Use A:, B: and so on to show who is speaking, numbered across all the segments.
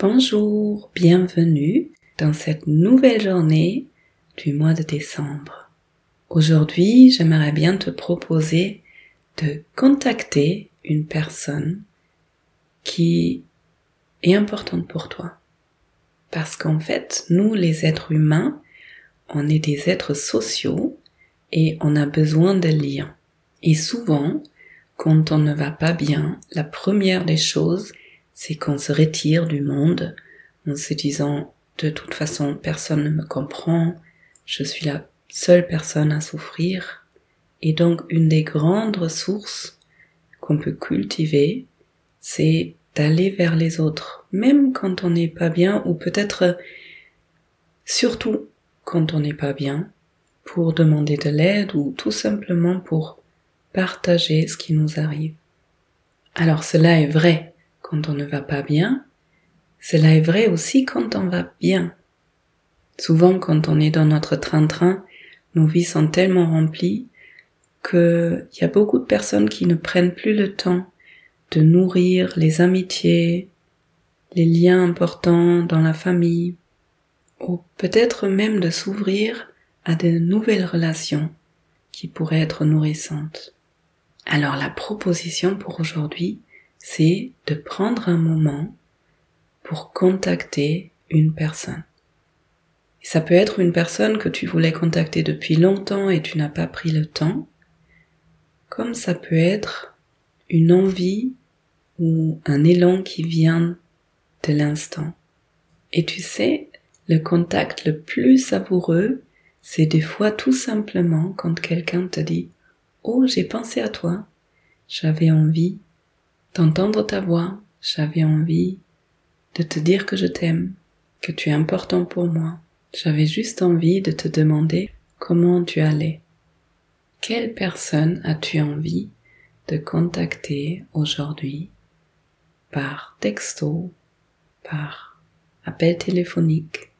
A: Bonjour, bienvenue dans cette nouvelle journée du mois de décembre. Aujourd'hui, j'aimerais bien te proposer de contacter une personne qui est importante pour toi. Parce qu'en fait, nous, les êtres humains, on est des êtres sociaux et on a besoin de liens. Et souvent, quand on ne va pas bien, la première des choses, c'est qu'on se retire du monde en se disant de toute façon personne ne me comprend, je suis la seule personne à souffrir. Et donc une des grandes ressources qu'on peut cultiver, c'est d'aller vers les autres, même quand on n'est pas bien, ou peut-être surtout quand on n'est pas bien, pour demander de l'aide ou tout simplement pour partager ce qui nous arrive. Alors cela est vrai quand on ne va pas bien, cela est vrai aussi quand on va bien. Souvent quand on est dans notre train-train, nos vies sont tellement remplies qu'il y a beaucoup de personnes qui ne prennent plus le temps de nourrir les amitiés, les liens importants dans la famille, ou peut-être même de s'ouvrir à de nouvelles relations qui pourraient être nourrissantes. Alors la proposition pour aujourd'hui, c'est de prendre un moment pour contacter une personne. ça peut être une personne que tu voulais contacter depuis longtemps et tu n'as pas pris le temps, comme ça peut être une envie ou un élan qui vient de l'instant. Et tu sais, le contact le plus savoureux, c'est des fois tout simplement quand quelqu'un te dit Oh, j'ai pensé à toi, j'avais envie d'entendre ta voix, j'avais envie de te dire que je t'aime, que tu es important pour moi. J'avais juste envie de te demander comment tu allais. Quelle personne as-tu envie de contacter aujourd'hui par texto, par appel téléphonique,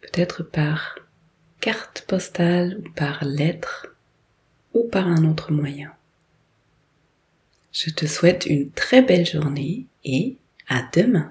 A: peut-être par carte postale ou par lettre ou par un autre moyen? Je te souhaite une très belle journée et à demain.